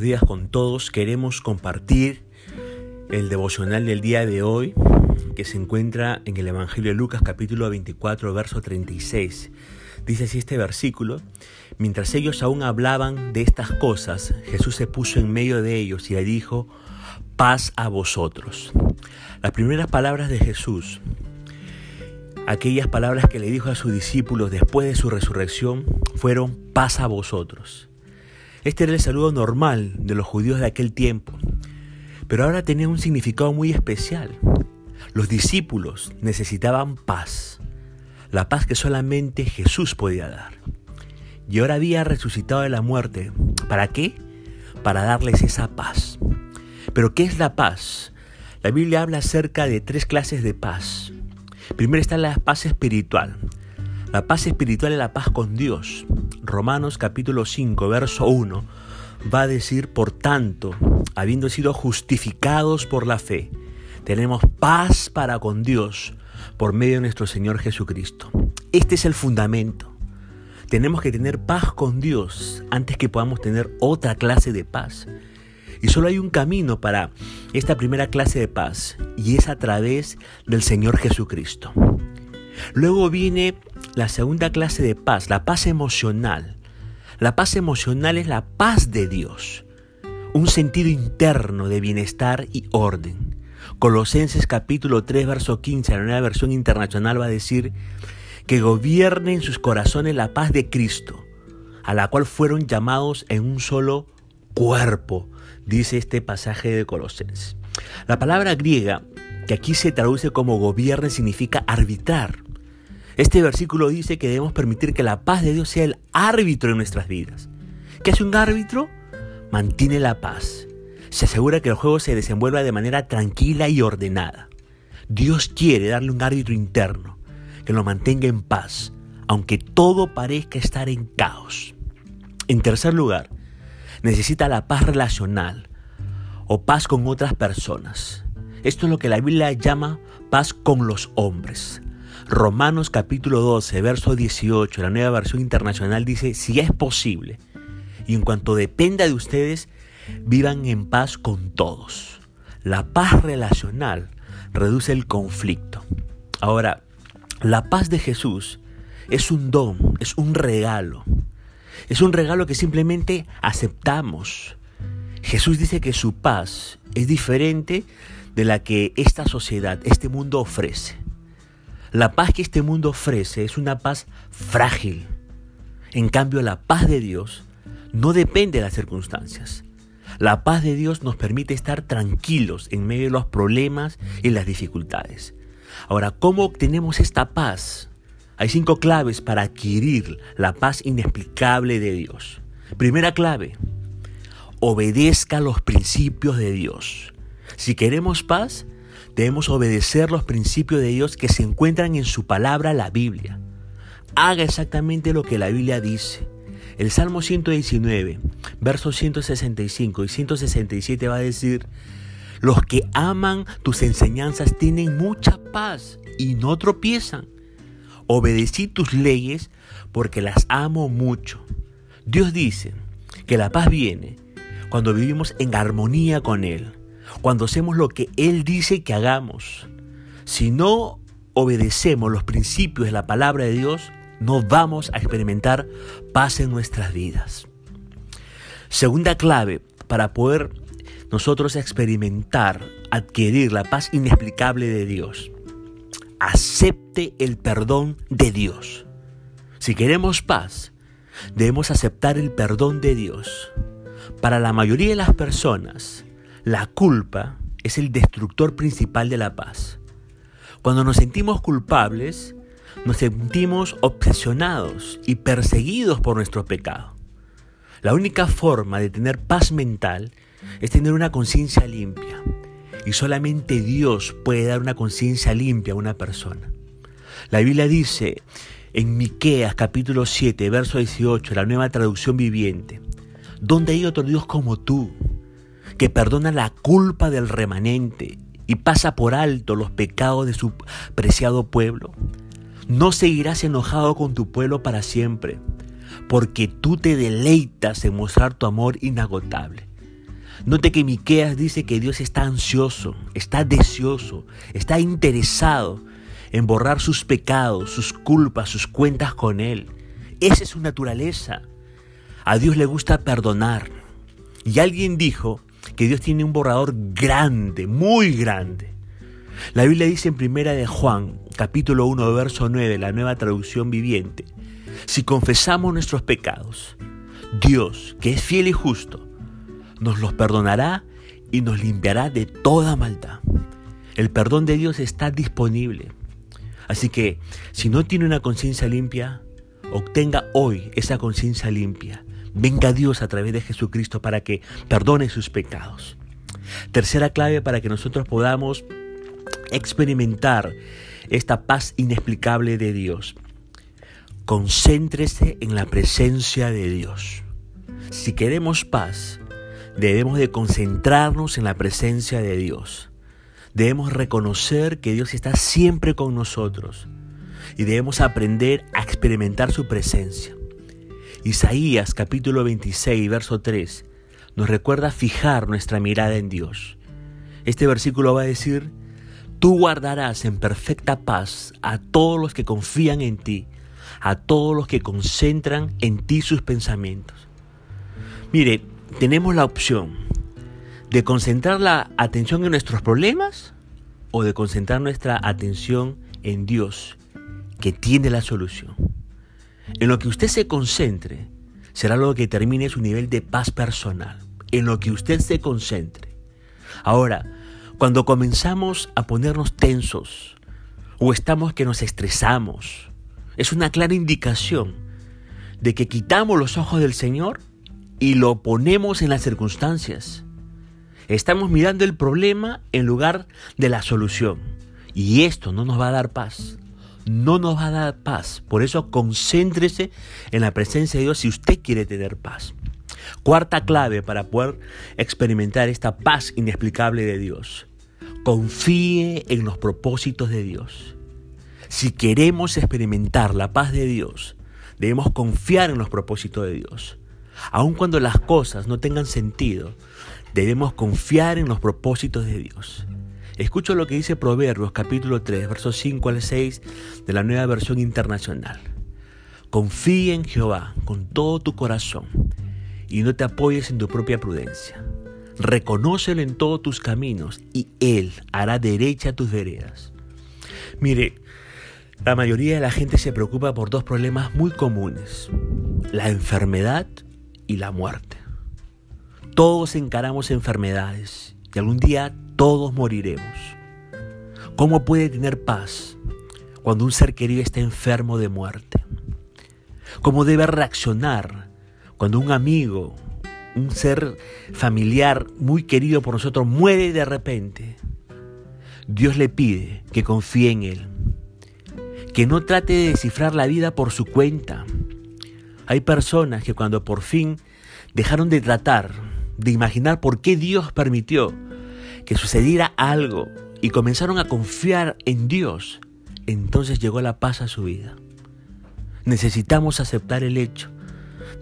días con todos. Queremos compartir el devocional del día de hoy que se encuentra en el Evangelio de Lucas capítulo 24 verso 36. Dice así este versículo, mientras ellos aún hablaban de estas cosas, Jesús se puso en medio de ellos y le dijo, paz a vosotros. Las primeras palabras de Jesús, aquellas palabras que le dijo a sus discípulos después de su resurrección, fueron paz a vosotros. Este era el saludo normal de los judíos de aquel tiempo, pero ahora tenía un significado muy especial. Los discípulos necesitaban paz, la paz que solamente Jesús podía dar. Y ahora había resucitado de la muerte. ¿Para qué? Para darles esa paz. Pero ¿qué es la paz? La Biblia habla acerca de tres clases de paz. Primero está la paz espiritual. La paz espiritual es la paz con Dios. Romanos capítulo 5, verso 1, va a decir, por tanto, habiendo sido justificados por la fe, tenemos paz para con Dios por medio de nuestro Señor Jesucristo. Este es el fundamento. Tenemos que tener paz con Dios antes que podamos tener otra clase de paz. Y solo hay un camino para esta primera clase de paz y es a través del Señor Jesucristo. Luego viene la segunda clase de paz, la paz emocional. La paz emocional es la paz de Dios, un sentido interno de bienestar y orden. Colosenses capítulo 3, verso 15, la nueva versión internacional va a decir que gobierne en sus corazones la paz de Cristo, a la cual fueron llamados en un solo cuerpo, dice este pasaje de Colosenses. La palabra griega que aquí se traduce como gobierne significa arbitrar. Este versículo dice que debemos permitir que la paz de Dios sea el árbitro en nuestras vidas. ¿Qué hace un árbitro? Mantiene la paz. Se asegura que el juego se desenvuelva de manera tranquila y ordenada. Dios quiere darle un árbitro interno que lo mantenga en paz, aunque todo parezca estar en caos. En tercer lugar, necesita la paz relacional o paz con otras personas. Esto es lo que la Biblia llama paz con los hombres. Romanos capítulo 12, verso 18, la nueva versión internacional dice, si es posible, y en cuanto dependa de ustedes, vivan en paz con todos. La paz relacional reduce el conflicto. Ahora, la paz de Jesús es un don, es un regalo. Es un regalo que simplemente aceptamos. Jesús dice que su paz es diferente de la que esta sociedad, este mundo ofrece. La paz que este mundo ofrece es una paz frágil. En cambio, la paz de Dios no depende de las circunstancias. La paz de Dios nos permite estar tranquilos en medio de los problemas y las dificultades. Ahora, ¿cómo obtenemos esta paz? Hay cinco claves para adquirir la paz inexplicable de Dios. Primera clave, obedezca los principios de Dios. Si queremos paz, Debemos obedecer los principios de Dios que se encuentran en su palabra, la Biblia. Haga exactamente lo que la Biblia dice. El Salmo 119, versos 165 y 167 va a decir, los que aman tus enseñanzas tienen mucha paz y no tropiezan. Obedecí tus leyes porque las amo mucho. Dios dice que la paz viene cuando vivimos en armonía con Él cuando hacemos lo que Él dice que hagamos. Si no obedecemos los principios de la palabra de Dios, no vamos a experimentar paz en nuestras vidas. Segunda clave para poder nosotros experimentar, adquirir la paz inexplicable de Dios. Acepte el perdón de Dios. Si queremos paz, debemos aceptar el perdón de Dios. Para la mayoría de las personas, la culpa es el destructor principal de la paz. Cuando nos sentimos culpables, nos sentimos obsesionados y perseguidos por nuestro pecado. La única forma de tener paz mental es tener una conciencia limpia. Y solamente Dios puede dar una conciencia limpia a una persona. La Biblia dice en Miqueas capítulo 7, verso 18, la nueva traducción viviente, ¿dónde hay otro Dios como tú? Que perdona la culpa del remanente y pasa por alto los pecados de su preciado pueblo. No seguirás enojado con tu pueblo para siempre, porque tú te deleitas en mostrar tu amor inagotable. Note que Miqueas dice que Dios está ansioso, está deseoso, está interesado en borrar sus pecados, sus culpas, sus cuentas con Él. Esa es su naturaleza. A Dios le gusta perdonar. Y alguien dijo que Dios tiene un borrador grande, muy grande. La Biblia dice en primera de Juan, capítulo 1, verso 9, la nueva traducción viviente, si confesamos nuestros pecados, Dios, que es fiel y justo, nos los perdonará y nos limpiará de toda maldad. El perdón de Dios está disponible. Así que si no tiene una conciencia limpia, obtenga hoy esa conciencia limpia. Venga Dios a través de Jesucristo para que perdone sus pecados. Tercera clave para que nosotros podamos experimentar esta paz inexplicable de Dios. Concéntrese en la presencia de Dios. Si queremos paz, debemos de concentrarnos en la presencia de Dios. Debemos reconocer que Dios está siempre con nosotros y debemos aprender a experimentar su presencia. Isaías capítulo 26, verso 3 nos recuerda fijar nuestra mirada en Dios. Este versículo va a decir, tú guardarás en perfecta paz a todos los que confían en ti, a todos los que concentran en ti sus pensamientos. Mire, tenemos la opción de concentrar la atención en nuestros problemas o de concentrar nuestra atención en Dios, que tiene la solución. En lo que usted se concentre será lo que determine su nivel de paz personal. En lo que usted se concentre. Ahora, cuando comenzamos a ponernos tensos o estamos que nos estresamos, es una clara indicación de que quitamos los ojos del Señor y lo ponemos en las circunstancias. Estamos mirando el problema en lugar de la solución. Y esto no nos va a dar paz. No nos va a dar paz. Por eso concéntrese en la presencia de Dios si usted quiere tener paz. Cuarta clave para poder experimentar esta paz inexplicable de Dios. Confíe en los propósitos de Dios. Si queremos experimentar la paz de Dios, debemos confiar en los propósitos de Dios. Aun cuando las cosas no tengan sentido, debemos confiar en los propósitos de Dios. Escucho lo que dice Proverbios capítulo 3, versos 5 al 6 de la nueva versión internacional. Confía en Jehová con todo tu corazón y no te apoyes en tu propia prudencia. Reconócelo en todos tus caminos y Él hará derecha tus veredas. Mire, la mayoría de la gente se preocupa por dos problemas muy comunes, la enfermedad y la muerte. Todos encaramos enfermedades y algún día todos moriremos. ¿Cómo puede tener paz cuando un ser querido está enfermo de muerte? ¿Cómo debe reaccionar cuando un amigo, un ser familiar muy querido por nosotros muere de repente? Dios le pide que confíe en Él, que no trate de descifrar la vida por su cuenta, hay personas que cuando por fin dejaron de tratar, de imaginar por qué Dios permitió que sucediera algo y comenzaron a confiar en Dios, entonces llegó la paz a su vida. Necesitamos aceptar el hecho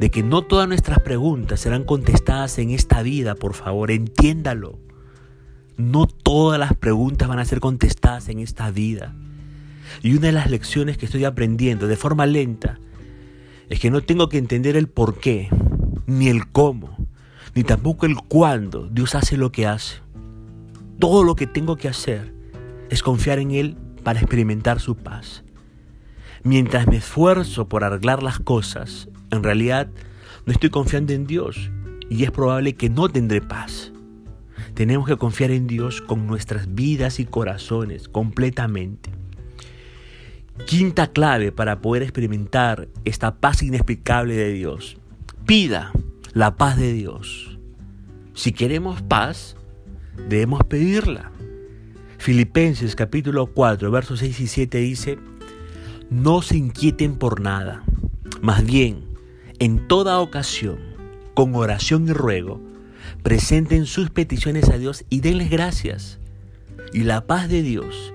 de que no todas nuestras preguntas serán contestadas en esta vida, por favor, entiéndalo. No todas las preguntas van a ser contestadas en esta vida. Y una de las lecciones que estoy aprendiendo de forma lenta es que no tengo que entender el por qué, ni el cómo, ni tampoco el cuándo Dios hace lo que hace. Todo lo que tengo que hacer es confiar en Él para experimentar su paz. Mientras me esfuerzo por arreglar las cosas, en realidad no estoy confiando en Dios y es probable que no tendré paz. Tenemos que confiar en Dios con nuestras vidas y corazones completamente. Quinta clave para poder experimentar esta paz inexplicable de Dios. Pida la paz de Dios. Si queremos paz, debemos pedirla. Filipenses capítulo 4, versos 6 y 7 dice, no se inquieten por nada, más bien, en toda ocasión, con oración y ruego, presenten sus peticiones a Dios y denles gracias. Y la paz de Dios,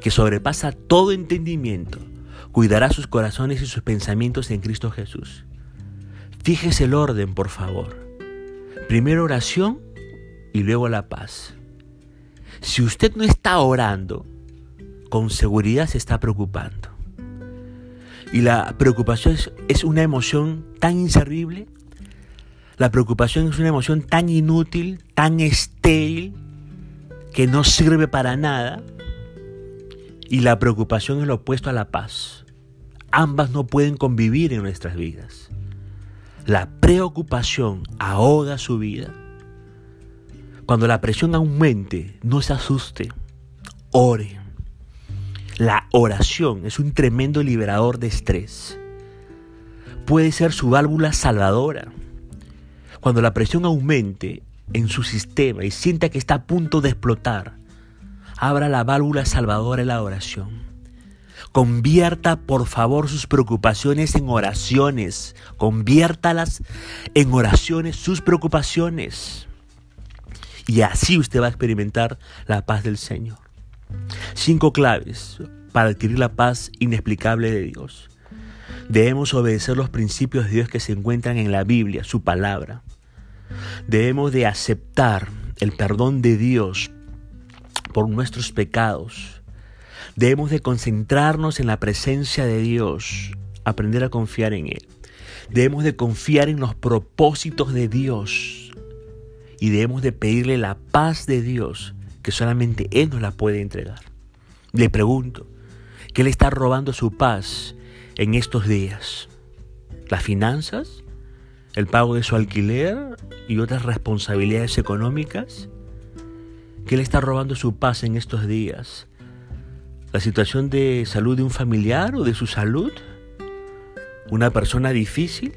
que sobrepasa todo entendimiento, cuidará sus corazones y sus pensamientos en Cristo Jesús. Fíjese el orden, por favor. Primero oración y luego la paz. Si usted no está orando, con seguridad se está preocupando. Y la preocupación es, una emoción tan inservible. La preocupación es una emoción tan inútil, tan estéril, que no sirve para nada. Y la preocupación es lo opuesto a la paz. Ambas no pueden convivir en nuestras vidas. La preocupación ahoga su vida. Cuando la presión aumente, no se asuste, ore. La oración es un tremendo liberador de estrés. Puede ser su válvula salvadora. Cuando la presión aumente en su sistema y sienta que está a punto de explotar, abra la válvula salvadora en la oración. Convierta por favor sus preocupaciones en oraciones. Conviértalas en oraciones, sus preocupaciones. Y así usted va a experimentar la paz del Señor. Cinco claves para adquirir la paz inexplicable de Dios. Debemos obedecer los principios de Dios que se encuentran en la Biblia, su palabra. Debemos de aceptar el perdón de Dios por nuestros pecados. Debemos de concentrarnos en la presencia de Dios, aprender a confiar en Él. Debemos de confiar en los propósitos de Dios y debemos de pedirle la paz de Dios que solamente Él nos la puede entregar. Le pregunto, ¿qué le está robando su paz en estos días? ¿Las finanzas? ¿El pago de su alquiler y otras responsabilidades económicas? ¿Qué le está robando su paz en estos días? ¿La situación de salud de un familiar o de su salud? ¿Una persona difícil?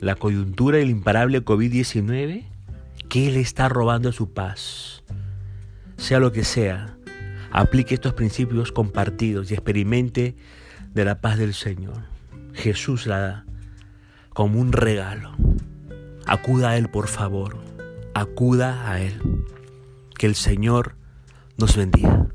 ¿La coyuntura del imparable COVID-19? ¿Qué le está robando su paz? sea lo que sea, aplique estos principios compartidos y experimente de la paz del Señor. Jesús la da como un regalo. Acuda a Él, por favor. Acuda a Él. Que el Señor nos bendiga.